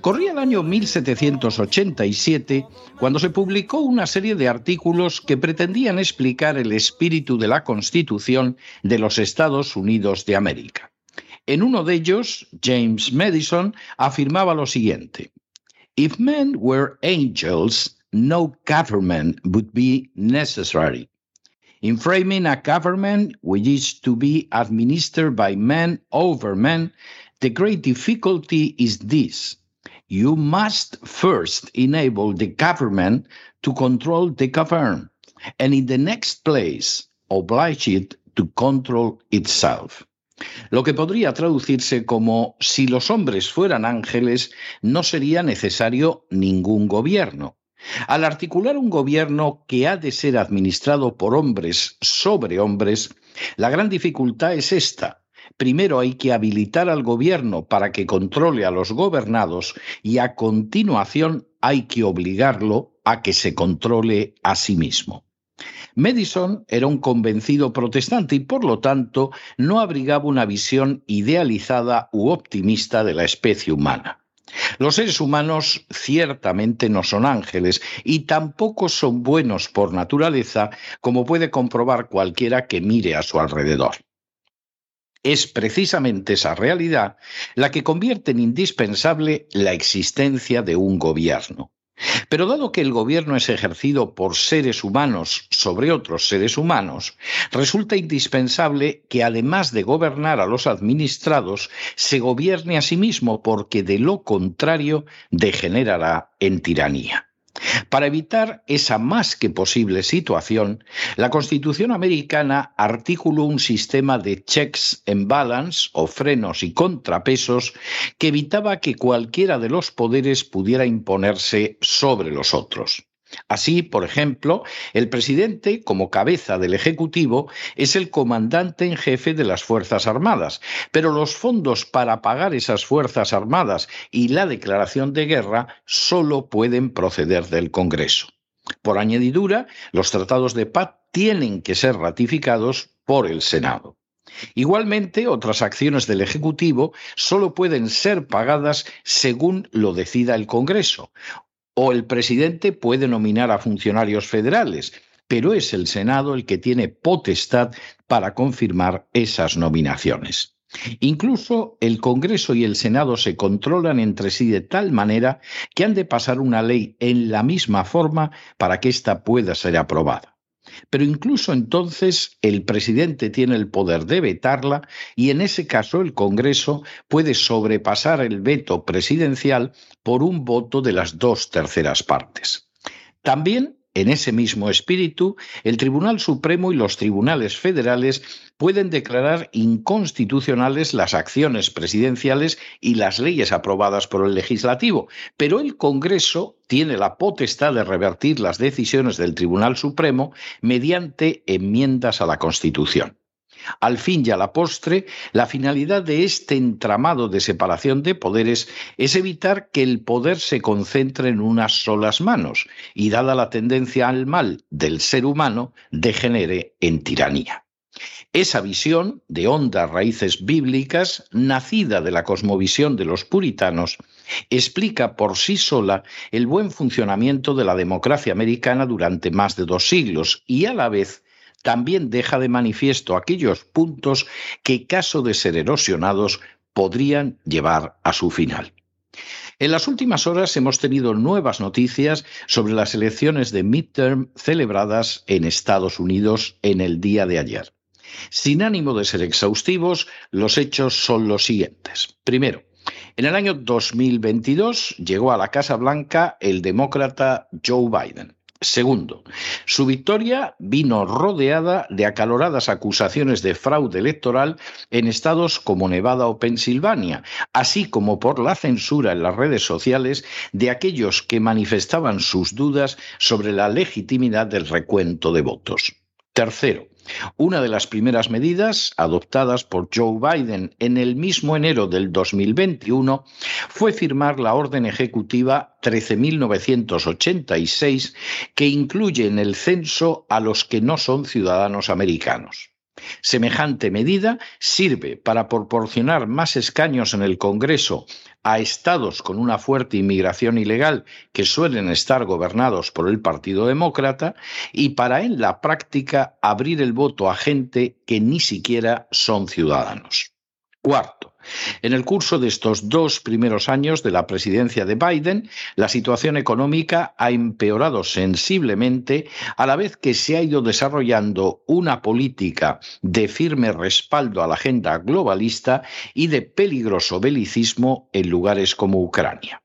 Corría el año 1787 cuando se publicó una serie de artículos que pretendían explicar el espíritu de la Constitución de los Estados Unidos de América. En uno de ellos, James Madison afirmaba lo siguiente: If men were angels, no government would be necessary. In framing a government which is to be administered by men over men, the great difficulty is this. You must first enable the government to control the governed, and in the next place, oblige it to control itself. Lo que podría traducirse como si los hombres fueran ángeles, no sería necesario ningún gobierno. Al articular un gobierno que ha de ser administrado por hombres sobre hombres, la gran dificultad es esta. Primero hay que habilitar al gobierno para que controle a los gobernados y a continuación hay que obligarlo a que se controle a sí mismo. Madison era un convencido protestante y por lo tanto no abrigaba una visión idealizada u optimista de la especie humana. Los seres humanos ciertamente no son ángeles y tampoco son buenos por naturaleza, como puede comprobar cualquiera que mire a su alrededor. Es precisamente esa realidad la que convierte en indispensable la existencia de un gobierno. Pero dado que el gobierno es ejercido por seres humanos sobre otros seres humanos, resulta indispensable que además de gobernar a los administrados, se gobierne a sí mismo porque de lo contrario degenerará en tiranía. Para evitar esa más que posible situación, la Constitución americana articuló un sistema de checks and balance o frenos y contrapesos que evitaba que cualquiera de los poderes pudiera imponerse sobre los otros. Así, por ejemplo, el presidente, como cabeza del Ejecutivo, es el comandante en jefe de las Fuerzas Armadas, pero los fondos para pagar esas Fuerzas Armadas y la declaración de guerra solo pueden proceder del Congreso. Por añadidura, los tratados de paz tienen que ser ratificados por el Senado. Igualmente, otras acciones del Ejecutivo solo pueden ser pagadas según lo decida el Congreso, o el presidente puede nominar a funcionarios federales, pero es el Senado el que tiene potestad para confirmar esas nominaciones. Incluso el Congreso y el Senado se controlan entre sí de tal manera que han de pasar una ley en la misma forma para que ésta pueda ser aprobada. Pero incluso entonces el presidente tiene el poder de vetarla y en ese caso el Congreso puede sobrepasar el veto presidencial por un voto de las dos terceras partes. También En ese mismo espíritu, el Tribunal Supremo y los tribunales federales pueden declarar inconstitucionales las acciones presidenciales y las leyes aprobadas por el legislativo, pero el Congreso tiene la potestad de revertir las decisiones del Tribunal Supremo mediante enmiendas a la Constitución. Al fin y a la postre, la finalidad de este entramado de separación de poderes es evitar que el poder se concentre en unas solas manos y, dada la tendencia al mal del ser humano, degenere en tiranía. Esa visión, de hondas raíces bíblicas, nacida de la cosmovisión de los puritanos, explica por sí sola el buen funcionamiento de la democracia americana durante más de dos siglos y a la vez también deja de manifiesto aquellos puntos que, caso de ser erosionados, podrían llevar a su final. En las últimas horas hemos tenido nuevas noticias sobre las elecciones de midterm celebradas en Estados Unidos en el día de ayer. Sin ánimo de ser exhaustivos, los hechos son los siguientes. Primero, en el año 2022 llegó a la Casa Blanca el demócrata Joe Biden. Segundo, su victoria vino rodeada de acaloradas acusaciones de fraude electoral en estados como Nevada o Pensilvania, así como por la censura en las redes sociales de aquellos que manifestaban sus dudas sobre la legitimidad del recuento de votos. Tercero, una de las primeras medidas adoptadas por Joe Biden en el mismo enero del 2021 fue firmar la Orden Ejecutiva 13.986 que incluye en el censo a los que no son ciudadanos americanos. Semejante medida sirve para proporcionar más escaños en el Congreso a estados con una fuerte inmigración ilegal que suelen estar gobernados por el Partido Demócrata y para en la práctica abrir el voto a gente que ni siquiera son ciudadanos. Cuarto, en el curso de estos dos primeros años de la presidencia de Biden, la situación económica ha empeorado sensiblemente a la vez que se ha ido desarrollando una política de firme respaldo a la agenda globalista y de peligroso belicismo en lugares como Ucrania.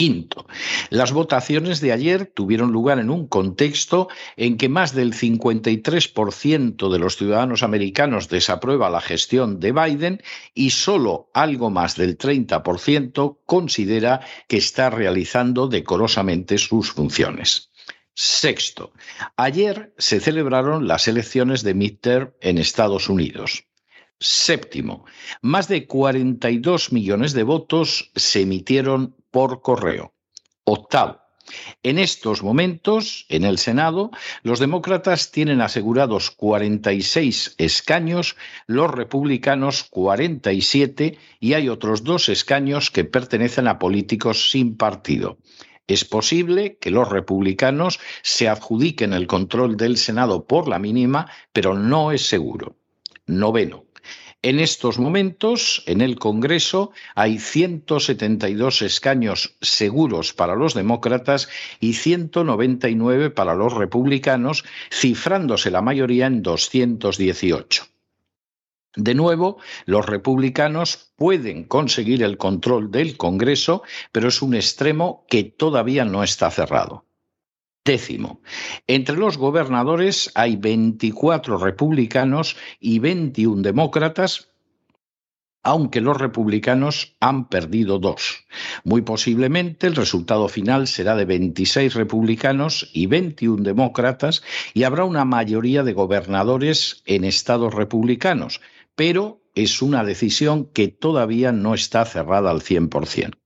Quinto, las votaciones de ayer tuvieron lugar en un contexto en que más del 53% de los ciudadanos americanos desaprueba la gestión de Biden y solo algo más del 30% considera que está realizando decorosamente sus funciones. Sexto, ayer se celebraron las elecciones de midterm en Estados Unidos. Séptimo, más de 42 millones de votos se emitieron por correo. Octavo, en estos momentos, en el Senado, los demócratas tienen asegurados 46 escaños, los republicanos 47 y hay otros dos escaños que pertenecen a políticos sin partido. Es posible que los republicanos se adjudiquen el control del Senado por la mínima, pero no es seguro. Noveno. En estos momentos, en el Congreso, hay 172 escaños seguros para los demócratas y 199 para los republicanos, cifrándose la mayoría en 218. De nuevo, los republicanos pueden conseguir el control del Congreso, pero es un extremo que todavía no está cerrado. Décimo, entre los gobernadores hay 24 republicanos y 21 demócratas, aunque los republicanos han perdido dos. Muy posiblemente el resultado final será de 26 republicanos y 21 demócratas y habrá una mayoría de gobernadores en estados republicanos, pero es una decisión que todavía no está cerrada al 100%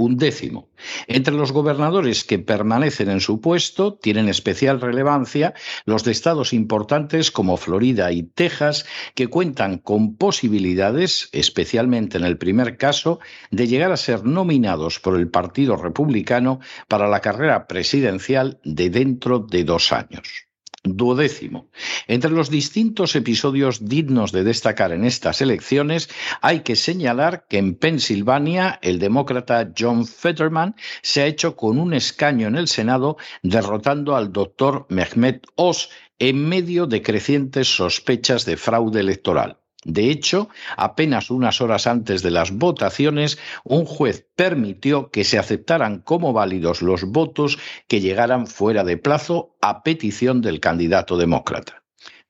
un décimo. Entre los gobernadores que permanecen en su puesto tienen especial relevancia los de estados importantes como Florida y Texas, que cuentan con posibilidades, especialmente en el primer caso, de llegar a ser nominados por el Partido Republicano para la carrera presidencial de dentro de dos años. Duodécimo. Entre los distintos episodios dignos de destacar en estas elecciones, hay que señalar que en Pensilvania el demócrata John Fetterman se ha hecho con un escaño en el Senado, derrotando al doctor Mehmet Oz en medio de crecientes sospechas de fraude electoral. De hecho, apenas unas horas antes de las votaciones, un juez permitió que se aceptaran como válidos los votos que llegaran fuera de plazo a petición del candidato demócrata.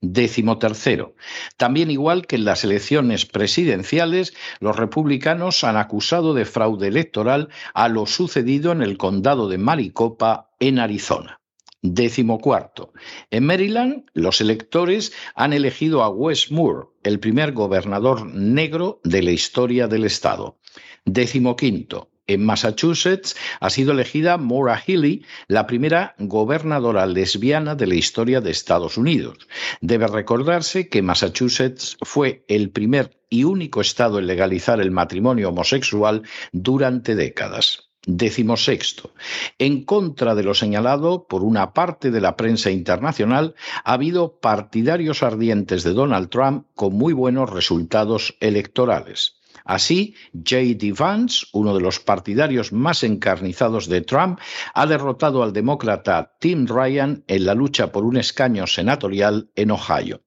Décimo tercero. También igual que en las elecciones presidenciales, los republicanos han acusado de fraude electoral a lo sucedido en el condado de Maricopa, en Arizona. Décimo cuarto. En Maryland, los electores han elegido a Wes Moore, el primer gobernador negro de la historia del estado. Décimo quinto. En Massachusetts ha sido elegida Maura Healey, la primera gobernadora lesbiana de la historia de Estados Unidos. Debe recordarse que Massachusetts fue el primer y único estado en legalizar el matrimonio homosexual durante décadas. Décimo sexto. En contra de lo señalado por una parte de la prensa internacional, ha habido partidarios ardientes de Donald Trump con muy buenos resultados electorales. Así, J.D. Vance, uno de los partidarios más encarnizados de Trump, ha derrotado al demócrata Tim Ryan en la lucha por un escaño senatorial en Ohio.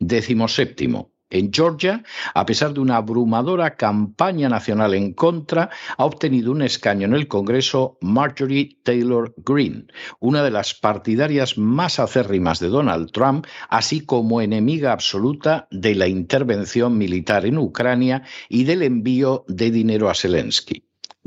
Décimo séptimo. En Georgia, a pesar de una abrumadora campaña nacional en contra, ha obtenido un escaño en el Congreso Marjorie Taylor Greene, una de las partidarias más acérrimas de Donald Trump, así como enemiga absoluta de la intervención militar en Ucrania y del envío de dinero a Zelensky.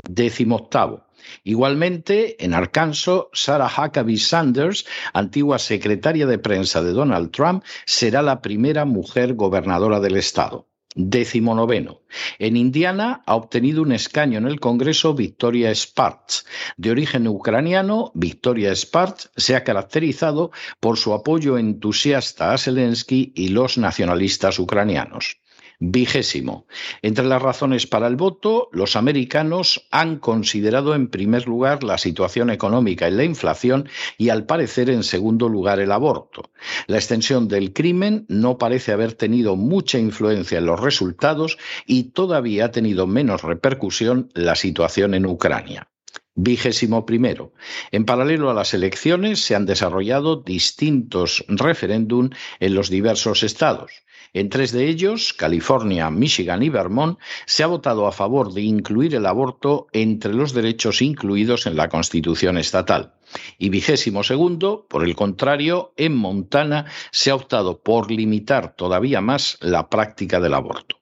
Décimo octavo. Igualmente, en Arkansas, Sarah Huckabee Sanders, antigua secretaria de prensa de Donald Trump, será la primera mujer gobernadora del estado. Décimo noveno. En Indiana ha obtenido un escaño en el Congreso Victoria Sparks. De origen ucraniano, Victoria Sparks se ha caracterizado por su apoyo entusiasta a Zelensky y los nacionalistas ucranianos. Vigésimo. Entre las razones para el voto, los americanos han considerado en primer lugar la situación económica y la inflación y al parecer en segundo lugar el aborto. La extensión del crimen no parece haber tenido mucha influencia en los resultados y todavía ha tenido menos repercusión la situación en Ucrania. Vigésimo primero. En paralelo a las elecciones se han desarrollado distintos referéndum en los diversos estados. En tres de ellos, California, Michigan y Vermont, se ha votado a favor de incluir el aborto entre los derechos incluidos en la Constitución estatal. Y vigésimo segundo, por el contrario, en Montana se ha optado por limitar todavía más la práctica del aborto.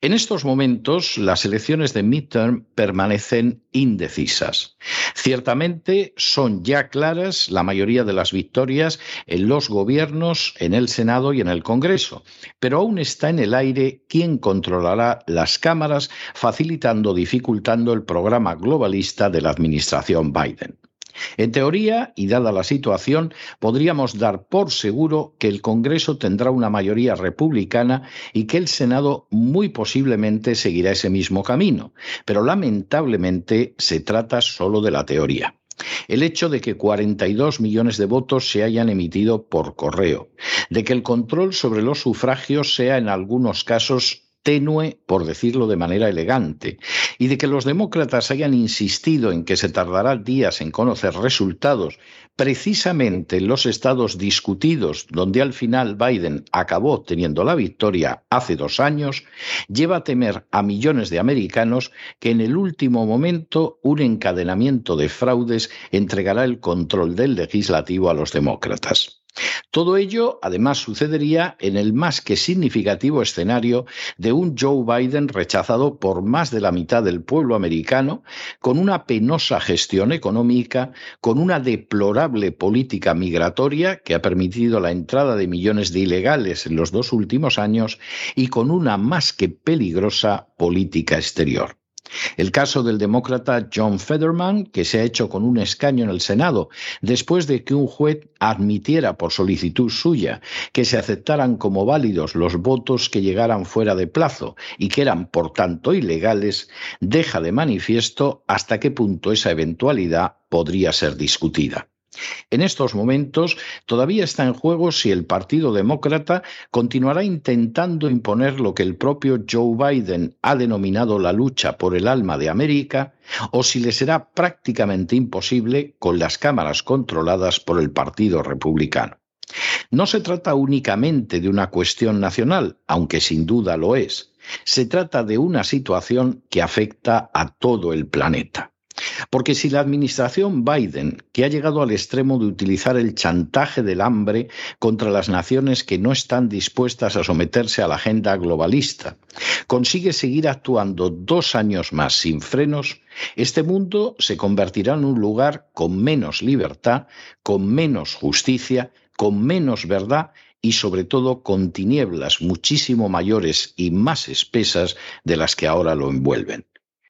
En estos momentos, las elecciones de midterm permanecen indecisas. Ciertamente son ya claras la mayoría de las victorias en los gobiernos, en el Senado y en el Congreso, pero aún está en el aire quién controlará las cámaras, facilitando o dificultando el programa globalista de la administración Biden. En teoría, y dada la situación, podríamos dar por seguro que el Congreso tendrá una mayoría republicana y que el Senado muy posiblemente seguirá ese mismo camino, pero lamentablemente se trata solo de la teoría. El hecho de que 42 millones de votos se hayan emitido por correo, de que el control sobre los sufragios sea en algunos casos tenue, por decirlo de manera elegante, y de que los demócratas hayan insistido en que se tardará días en conocer resultados, precisamente en los estados discutidos donde al final Biden acabó teniendo la victoria hace dos años, lleva a temer a millones de americanos que en el último momento un encadenamiento de fraudes entregará el control del legislativo a los demócratas. Todo ello, además, sucedería en el más que significativo escenario de un Joe Biden rechazado por más de la mitad del pueblo americano, con una penosa gestión económica, con una deplorable política migratoria que ha permitido la entrada de millones de ilegales en los dos últimos años y con una más que peligrosa política exterior. El caso del demócrata John Federman, que se ha hecho con un escaño en el Senado, después de que un juez admitiera por solicitud suya que se aceptaran como válidos los votos que llegaran fuera de plazo y que eran por tanto ilegales, deja de manifiesto hasta qué punto esa eventualidad podría ser discutida. En estos momentos todavía está en juego si el Partido Demócrata continuará intentando imponer lo que el propio Joe Biden ha denominado la lucha por el alma de América o si le será prácticamente imposible con las cámaras controladas por el Partido Republicano. No se trata únicamente de una cuestión nacional, aunque sin duda lo es. Se trata de una situación que afecta a todo el planeta. Porque si la administración Biden, que ha llegado al extremo de utilizar el chantaje del hambre contra las naciones que no están dispuestas a someterse a la agenda globalista, consigue seguir actuando dos años más sin frenos, este mundo se convertirá en un lugar con menos libertad, con menos justicia, con menos verdad y sobre todo con tinieblas muchísimo mayores y más espesas de las que ahora lo envuelven.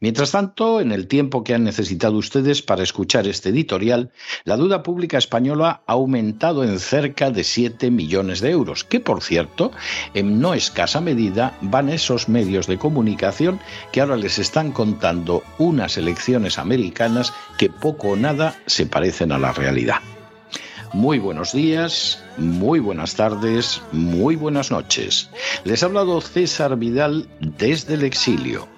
Mientras tanto, en el tiempo que han necesitado ustedes para escuchar este editorial, la deuda pública española ha aumentado en cerca de 7 millones de euros, que por cierto, en no escasa medida van esos medios de comunicación que ahora les están contando unas elecciones americanas que poco o nada se parecen a la realidad. Muy buenos días, muy buenas tardes, muy buenas noches. Les ha hablado César Vidal desde el exilio.